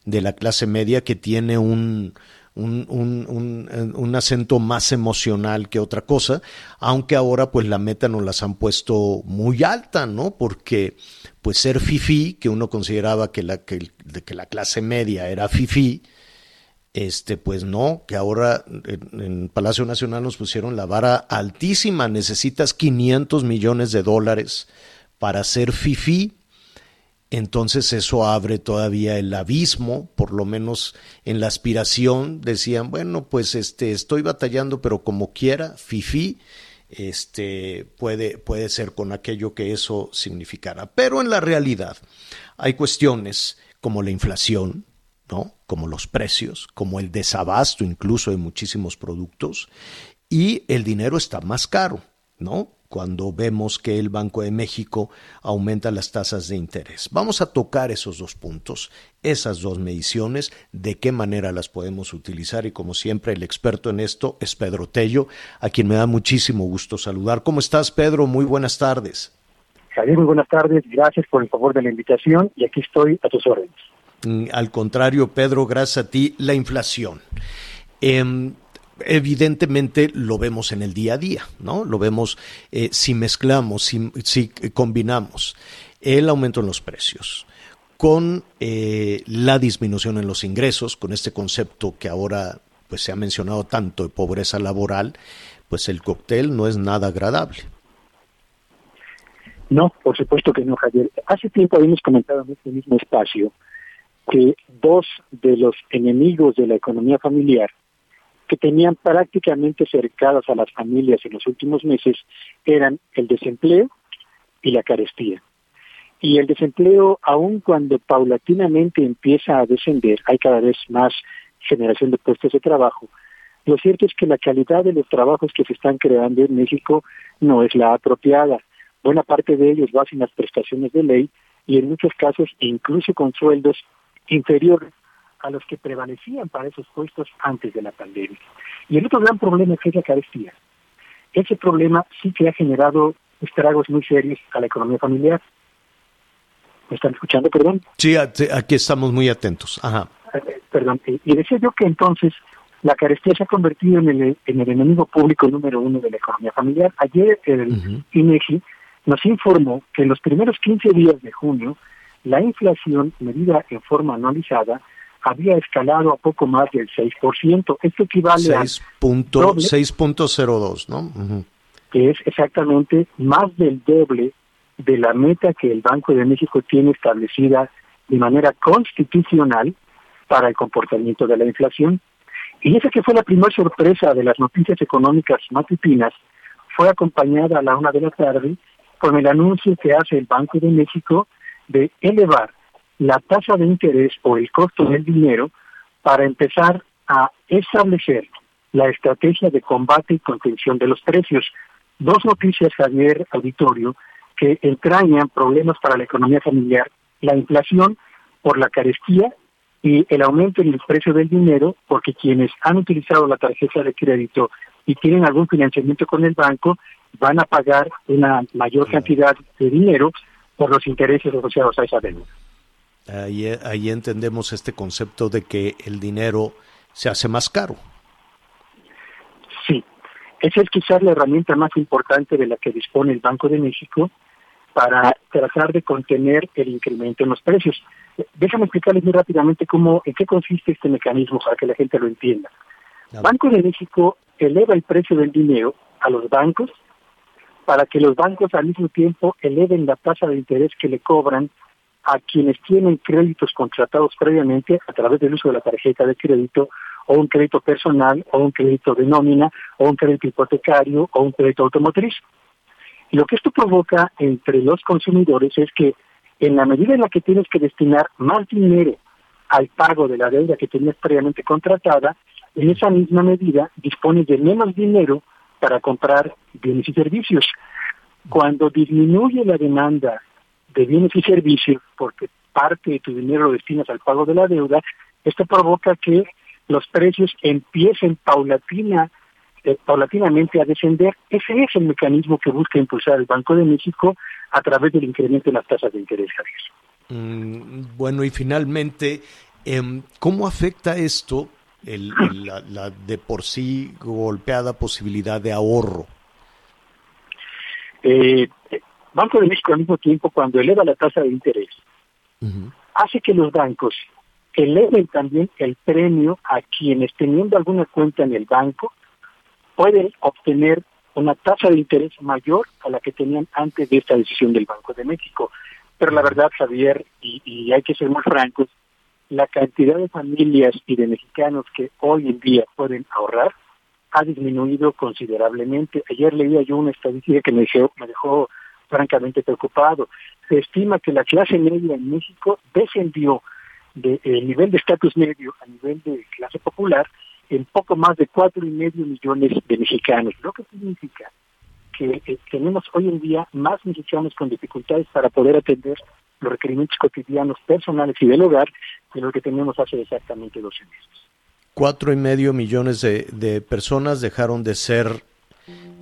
[SPEAKER 2] de la clase media que tiene un, un, un, un, acento más emocional que otra cosa, aunque ahora pues la meta nos las han puesto muy alta, ¿no? Porque pues ser fifi, que uno consideraba que la, que, que la clase media era fifi, este, pues no, que ahora en, en, Palacio Nacional nos pusieron la vara altísima, necesitas 500 millones de dólares para ser fifi entonces eso abre todavía el abismo, por lo menos en la aspiración decían, bueno, pues este estoy batallando, pero como quiera, fifi, este puede puede ser con aquello que eso significara, pero en la realidad hay cuestiones como la inflación, ¿no? Como los precios, como el desabasto incluso de muchísimos productos y el dinero está más caro, ¿no? Cuando vemos que el Banco de México aumenta las tasas de interés. Vamos a tocar esos dos puntos, esas dos mediciones, de qué manera las podemos utilizar y como siempre el experto en esto es Pedro Tello, a quien me da muchísimo gusto saludar. ¿Cómo estás Pedro? Muy buenas tardes.
[SPEAKER 9] Javier, muy buenas tardes, gracias por el favor de la invitación y aquí estoy a tus órdenes.
[SPEAKER 2] Mm, al contrario, Pedro, gracias a ti, la inflación. Em, evidentemente lo vemos en el día a día, ¿no? Lo vemos eh, si mezclamos, si, si combinamos el aumento en los precios con eh, la disminución en los ingresos, con este concepto que ahora pues se ha mencionado tanto de pobreza laboral, pues el cóctel no es nada agradable.
[SPEAKER 9] No, por supuesto que no, Javier. Hace tiempo habíamos comentado en este mismo espacio que dos de los enemigos de la economía familiar que tenían prácticamente cercadas a las familias en los últimos meses eran el desempleo y la carestía. Y el desempleo, aun cuando paulatinamente empieza a descender, hay cada vez más generación de puestos de trabajo, lo cierto es que la calidad de los trabajos que se están creando en México no es la apropiada. Buena parte de ellos va sin las prestaciones de ley y en muchos casos incluso con sueldos inferiores a los que prevalecían para esos puestos antes de la pandemia. Y el otro gran problema es la carestía. Ese problema sí que ha generado estragos muy serios a la economía familiar. ¿Me están escuchando, perdón?
[SPEAKER 2] Sí, aquí estamos muy atentos. Ajá.
[SPEAKER 9] Eh, perdón, y decía yo que entonces la carestía se ha convertido en el, en el enemigo público número uno de la economía familiar. Ayer el INEGI nos informó que en los primeros 15 días de junio la inflación medida en forma anualizada había escalado a poco más del 6%. Esto equivale a
[SPEAKER 2] 6.02, ¿no?
[SPEAKER 9] Que es exactamente más del doble de la meta que el Banco de México tiene establecida de manera constitucional para el comportamiento de la inflación. Y esa que fue la primera sorpresa de las noticias económicas matutinas fue acompañada a la una de la tarde con el anuncio que hace el Banco de México de elevar la tasa de interés o el costo del dinero para empezar a establecer la estrategia de combate y contención de los precios. Dos noticias, Javier Auditorio, que entrañan problemas para la economía familiar, la inflación por la carestía y el aumento en el precio del dinero, porque quienes han utilizado la tarjeta de crédito y tienen algún financiamiento con el banco, van a pagar una mayor cantidad de dinero por los intereses asociados a esa deuda.
[SPEAKER 2] Ahí, ahí entendemos este concepto de que el dinero se hace más caro.
[SPEAKER 9] Sí, esa es quizás la herramienta más importante de la que dispone el Banco de México para tratar de contener el incremento en los precios. Déjame explicarles muy rápidamente cómo, en qué consiste este mecanismo para que la gente lo entienda. Banco de México eleva el precio del dinero a los bancos para que los bancos al mismo tiempo eleven la tasa de interés que le cobran a quienes tienen créditos contratados previamente a través del uso de la tarjeta de crédito o un crédito personal o un crédito de nómina o un crédito hipotecario o un crédito automotriz. Lo que esto provoca entre los consumidores es que en la medida en la que tienes que destinar más dinero al pago de la deuda que tenías previamente contratada, en esa misma medida dispones de menos dinero para comprar bienes y servicios. Cuando disminuye la demanda de bienes y servicios, porque parte de tu dinero lo destinas al pago de la deuda, esto provoca que los precios empiecen paulatina, eh, paulatinamente a descender. Ese es el mecanismo que busca impulsar el Banco de México a través del incremento en las tasas de interés, Javier.
[SPEAKER 2] Mm, bueno, y finalmente, em, ¿cómo afecta esto el, la, de por sí golpeada posibilidad de ahorro?
[SPEAKER 9] Eh, Banco de México al mismo tiempo, cuando eleva la tasa de interés, hace que los bancos eleven también el premio a quienes teniendo alguna cuenta en el banco pueden obtener una tasa de interés mayor a la que tenían antes de esta decisión del Banco de México. Pero la verdad, Javier, y, y hay que ser muy francos, la cantidad de familias y de mexicanos que hoy en día pueden ahorrar ha disminuido considerablemente. Ayer leía yo una estadística que me dejó, me dejó francamente preocupado. Se estima que la clase media en México descendió del de, nivel de estatus medio a nivel de clase popular en poco más de cuatro y medio millones de mexicanos, lo que significa que eh, tenemos hoy en día más mexicanos con dificultades para poder atender los requerimientos cotidianos personales y del hogar de lo que tenemos hace exactamente 12 meses.
[SPEAKER 2] Cuatro y medio millones de, personas dejaron de ser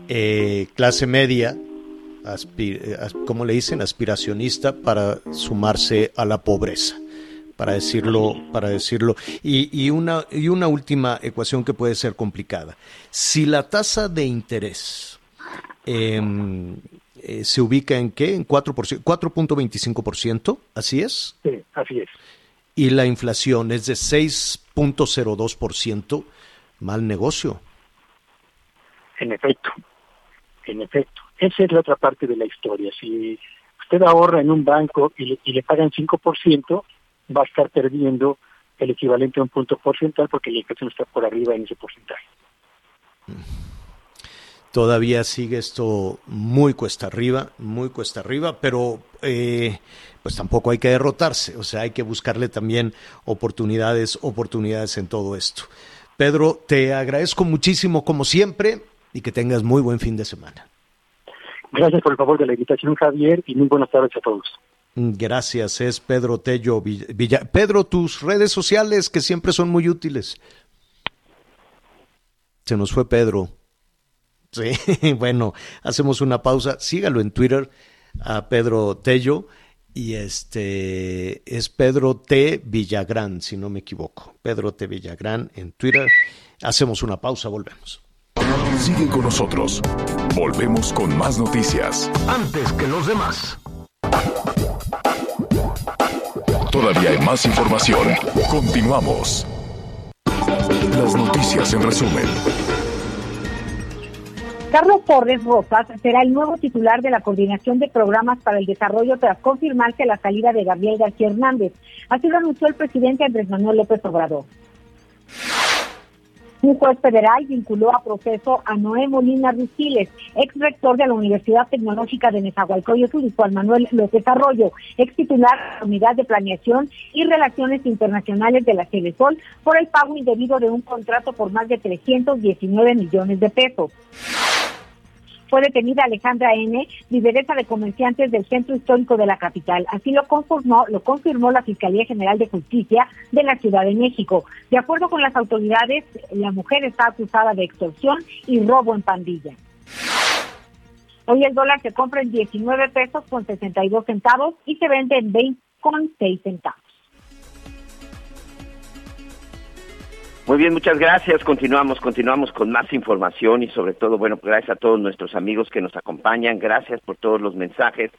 [SPEAKER 2] eh, clase media como le dicen, aspiracionista para sumarse a la pobreza. para decirlo, para decirlo. Y, y, una, y una última ecuación que puede ser complicada. Si la tasa de interés em, eh, se ubica en qué? En 4.25%, ¿así es?
[SPEAKER 9] Sí, así es.
[SPEAKER 2] Y la inflación es de 6.02%, mal negocio.
[SPEAKER 9] En efecto, en efecto. Esa es la otra parte de la historia. Si usted ahorra en un banco y le, y le pagan 5%, va a estar perdiendo el equivalente a un punto porcentual porque la inflación está por arriba en ese porcentaje.
[SPEAKER 2] Todavía sigue esto muy cuesta arriba, muy cuesta arriba, pero eh, pues tampoco hay que derrotarse, o sea, hay que buscarle también oportunidades, oportunidades en todo esto. Pedro, te agradezco muchísimo como siempre y que tengas muy buen fin de semana.
[SPEAKER 9] Gracias por el favor de la invitación, Javier, y muy buenas tardes a todos.
[SPEAKER 2] Gracias, es Pedro Tello Villa. Pedro, tus redes sociales que siempre son muy útiles. Se nos fue Pedro. Sí, bueno, hacemos una pausa. Sígalo en Twitter a Pedro Tello y este es Pedro T. Villagrán, si no me equivoco. Pedro T. Villagrán en Twitter. Hacemos una pausa, volvemos.
[SPEAKER 7] Sigue con nosotros. Volvemos con más noticias.
[SPEAKER 8] Antes que los demás.
[SPEAKER 7] Todavía hay más información. Continuamos. Las noticias en resumen.
[SPEAKER 3] Carlos Torres Rosas será el nuevo titular de la Coordinación de Programas para el Desarrollo tras confirmarse la salida de Gabriel García Hernández. Así lo anunció el presidente Andrés Manuel López Obrador. Un juez federal vinculó a proceso a Noé Molina Rusiles, ex rector de la Universidad Tecnológica de Nezahualcóyotl, y Juan Manuel López Arroyo, ex titular de la Unidad de Planeación y Relaciones Internacionales de la Sol, por el pago indebido de un contrato por más de 319 millones de pesos fue detenida Alejandra N., lideresa de comerciantes del centro histórico de la capital. Así lo confirmó, lo confirmó la Fiscalía General de Justicia de la Ciudad de México. De acuerdo con las autoridades, la mujer está acusada de extorsión y robo en pandilla. Hoy el dólar se compra en 19 pesos con 62 centavos y se vende en 20 con 6 centavos.
[SPEAKER 4] Muy bien, muchas gracias. Continuamos, continuamos con más información y sobre todo, bueno, gracias a todos nuestros amigos que nos acompañan. Gracias por todos los mensajes.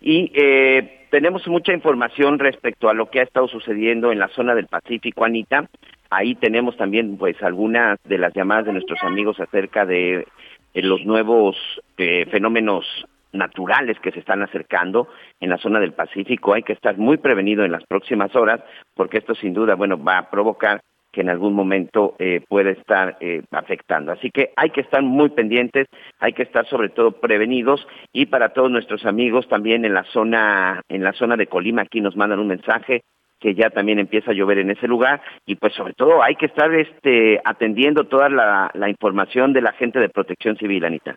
[SPEAKER 4] Y eh, tenemos mucha información respecto a lo que ha estado sucediendo en la zona del Pacífico, Anita. Ahí tenemos también, pues, algunas de las llamadas de nuestros amigos acerca de eh, los nuevos eh, fenómenos naturales que se están acercando en la zona del Pacífico. Hay que estar muy prevenido en las próximas horas porque esto sin duda, bueno, va a provocar que en algún momento eh, puede estar eh, afectando. Así que hay que estar muy pendientes, hay que estar sobre todo prevenidos y para todos nuestros amigos también en la zona en la zona de Colima aquí nos mandan un mensaje que ya también empieza a llover en ese lugar y pues sobre todo hay que estar este atendiendo toda la, información de la gente de Protección Civil, Anita.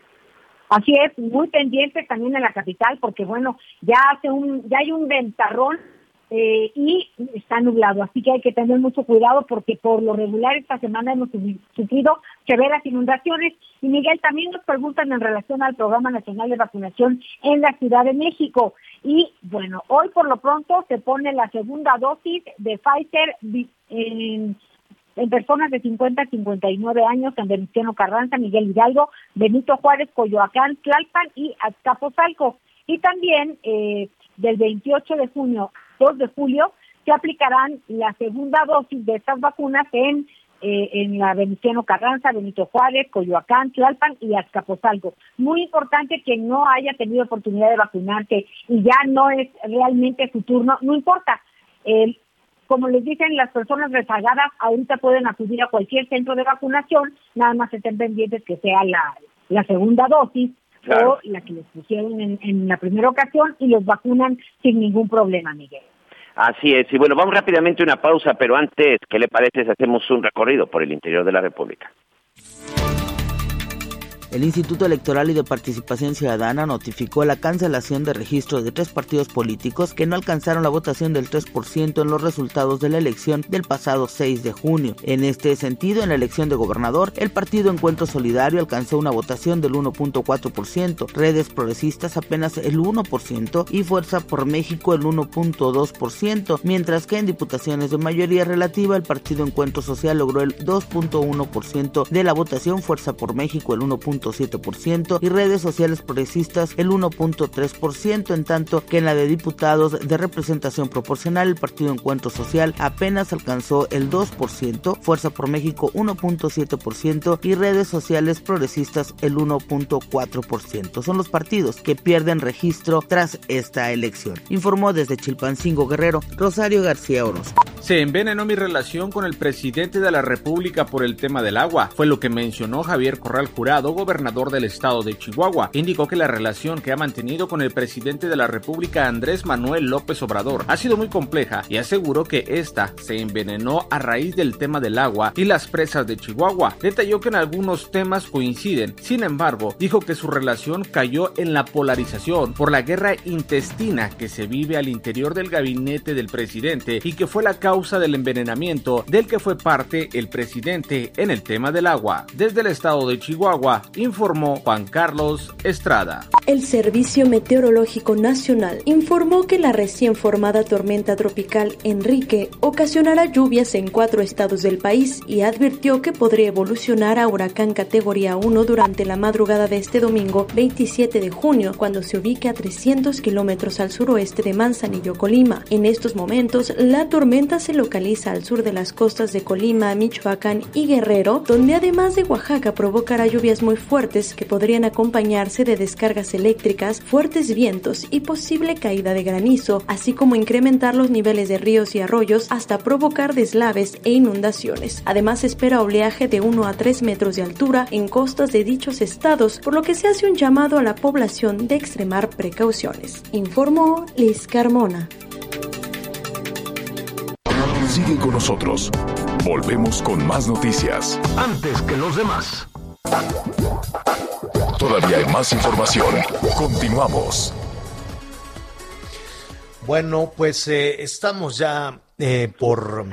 [SPEAKER 3] Así es, muy pendiente también en la capital porque bueno, ya hace un ya hay un ventarrón eh, y está nublado, así que hay que tener mucho cuidado porque por lo regular esta semana hemos sufrido severas inundaciones. Y Miguel, también nos preguntan en relación al Programa Nacional de Vacunación en la Ciudad de México. Y bueno, hoy por lo pronto se pone la segunda dosis de Pfizer en, personas de 50 a 59 años en Venustiano Carranza, Miguel Hidalgo, Benito Juárez, Coyoacán, Tlalpan y Azcapotzalco. Y también eh, del 28 de junio 2 de julio se aplicarán la segunda dosis de estas vacunas en eh, en la Venustiano Carranza, Benito Juárez, Coyoacán, Tlalpan y Azcapotzalco. Muy importante que no haya tenido oportunidad de vacunarse y ya no es realmente su turno, no importa. como les dicen, las personas rezagadas ahorita pueden acudir a cualquier centro de vacunación, nada más estén pendientes que sea la, la segunda dosis o la que les pusieron en, en la primera ocasión y los vacunan sin ningún problema, Miguel.
[SPEAKER 4] Así es, y bueno, vamos rápidamente a una pausa, pero antes, ¿qué le parece si hacemos un recorrido por el interior de la República?
[SPEAKER 10] El Instituto Electoral y de Participación Ciudadana notificó la cancelación de registro de tres partidos políticos que no alcanzaron la votación del 3% en los resultados de la elección del pasado 6 de junio. En este sentido, en la elección de gobernador, el partido Encuentro Solidario alcanzó una votación del 1.4%, redes progresistas apenas el 1% y Fuerza por México el 1.2%, mientras que en diputaciones de mayoría relativa el partido Encuentro Social logró el 2.1% de la votación, Fuerza por México el 1.7% y redes sociales progresistas el 1.3%, en tanto que en la de diputados de representación proporcional el partido Encuentro Social apenas alcanzó el 2%, Fuerza por México 1.7% y redes sociales progresistas el 1.4%. Son los partidos que pierden registro tras esta elección. Informó desde Chilpancingo Guerrero Rosario García Orozco.
[SPEAKER 11] Se envenenó mi relación con el presidente de la República por el tema del agua, fue lo que mencionó Javier Corral Jurado, gobernador del estado de Chihuahua. Indicó que la relación que ha mantenido con el presidente de la República Andrés Manuel López Obrador ha sido muy compleja y aseguró que esta se envenenó a raíz del tema del agua y las presas de Chihuahua. Detalló que en algunos temas coinciden, sin embargo, dijo que su relación cayó en la polarización por la guerra intestina que se vive al interior del gabinete del presidente y que fue la causa del envenenamiento del que fue parte el presidente en el tema del agua. Desde el estado de Chihuahua, informó Juan Carlos Estrada.
[SPEAKER 12] El Servicio Meteorológico Nacional informó que la recién formada tormenta tropical Enrique ocasionará lluvias en cuatro estados del país y advirtió que podría evolucionar a huracán categoría 1 durante la madrugada de este domingo 27 de junio, cuando se ubique a 300 kilómetros al suroeste de Manzanillo, Colima. En estos momentos, la tormenta se localiza al sur de las costas de Colima, Michoacán y Guerrero, donde además de Oaxaca provocará lluvias muy fuertes que podrían acompañarse de descargas eléctricas, fuertes vientos y posible caída de granizo, así como incrementar los niveles de ríos y arroyos hasta provocar deslaves e inundaciones. Además, se espera oleaje de 1 a 3 metros de altura en costas de dichos estados, por lo que se hace un llamado a la población de extremar precauciones. Informó Liz Carmona.
[SPEAKER 7] Sigue con nosotros. Volvemos con más noticias.
[SPEAKER 8] Antes que los demás.
[SPEAKER 7] Todavía hay más información. Continuamos.
[SPEAKER 2] Bueno, pues eh, estamos ya eh, por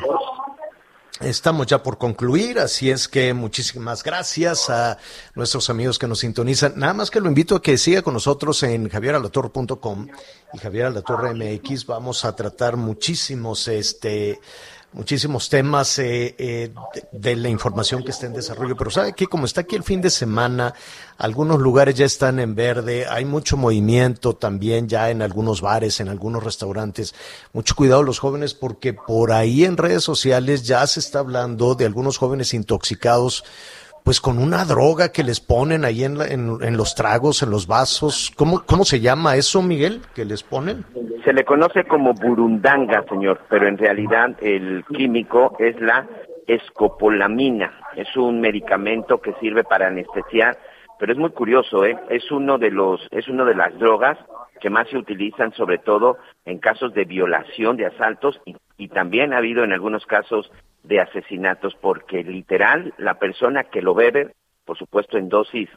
[SPEAKER 2] Estamos ya por concluir, así es que muchísimas gracias a nuestros amigos que nos sintonizan. Nada más que lo invito a que siga con nosotros en javieralatorre.com y Javier Alatorre MX. Vamos a tratar muchísimos, este, muchísimos temas eh, eh, de, de, la información que está en desarrollo. Pero sabe que como está aquí el fin de semana, algunos lugares ya están en verde, hay mucho movimiento también ya en algunos bares, en algunos restaurantes. Mucho cuidado los jóvenes porque por ahí en redes sociales ya se está hablando de algunos jóvenes intoxicados pues con una droga que les ponen ahí en, la, en, los tragos, en los vasos. ¿Cómo, ¿Cómo se llama eso, Miguel, que les ponen?
[SPEAKER 4] Se le conoce como burundanga, señor, pero en realidad el químico es la escopolamina. Es un medicamento que sirve para anestesiar, pero es muy curioso, ¿eh? Es uno de los, es uno de las drogas que más se utilizan, sobre todo en casos de violación, de asaltos, y también ha habido en algunos casos de asesinatos porque literal la persona que lo bebe, por supuesto en dosis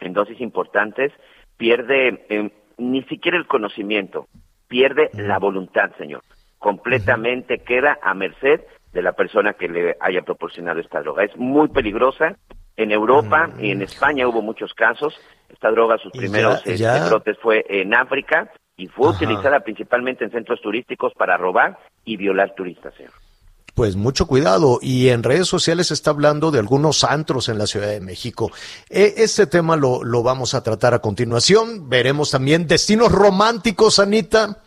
[SPEAKER 4] en dosis importantes, pierde eh, ni siquiera el conocimiento, pierde la voluntad, señor. Completamente queda a merced de la persona que le haya proporcionado esta droga. Es muy peligrosa. En Europa y en España hubo muchos casos. Esta droga, sus primeros
[SPEAKER 2] ya, ya.
[SPEAKER 4] Este, brotes fue en África y fue Ajá. utilizada principalmente en centros turísticos para robar y violar turistas, señor
[SPEAKER 2] pues mucho cuidado. Y en redes sociales se está hablando de algunos antros en la Ciudad de México. E este tema lo, lo vamos a tratar a continuación. Veremos también destinos románticos, Anita.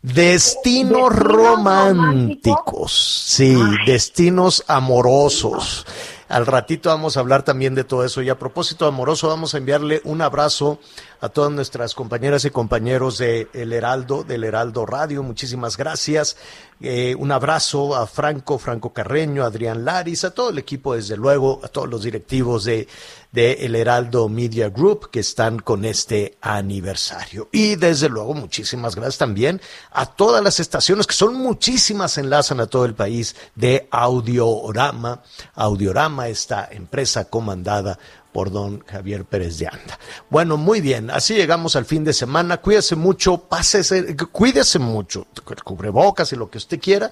[SPEAKER 2] Destinos románticos. Sí, destinos amorosos. Al ratito vamos a hablar también de todo eso. Y a propósito amoroso, vamos a enviarle un abrazo a todas nuestras compañeras y compañeros de El Heraldo, del Heraldo Radio. Muchísimas gracias. Eh, un abrazo a Franco, Franco Carreño, Adrián Laris, a todo el equipo, desde luego, a todos los directivos de, de El Heraldo Media Group que están con este aniversario. Y desde luego, muchísimas gracias también a todas las estaciones, que son muchísimas, enlazan a todo el país, de Audiorama. Audiorama, esta empresa comandada por don Javier Pérez de Anda. Bueno, muy bien, así llegamos al fin de semana. Cuídese mucho, pásese, cuídese mucho, cubrebocas y lo que usted quiera,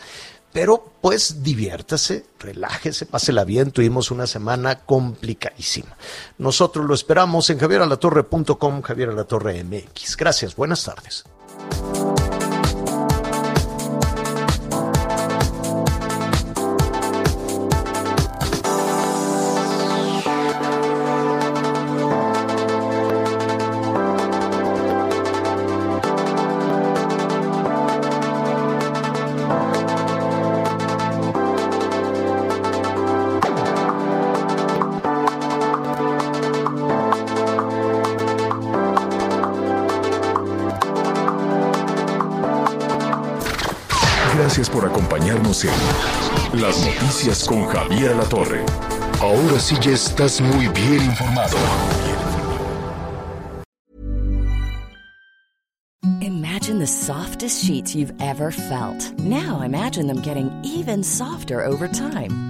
[SPEAKER 2] pero pues diviértase, relájese, pásela bien. Tuvimos una semana complicadísima. Nosotros lo esperamos en javieralatorre.com, Javier Alatorre MX. Gracias, buenas tardes.
[SPEAKER 7] Noticias con Javier La Torre. Ahora sí ya estás muy bien informado.
[SPEAKER 13] Imagine the softest sheets you've ever felt. Now imagine them getting even softer over time.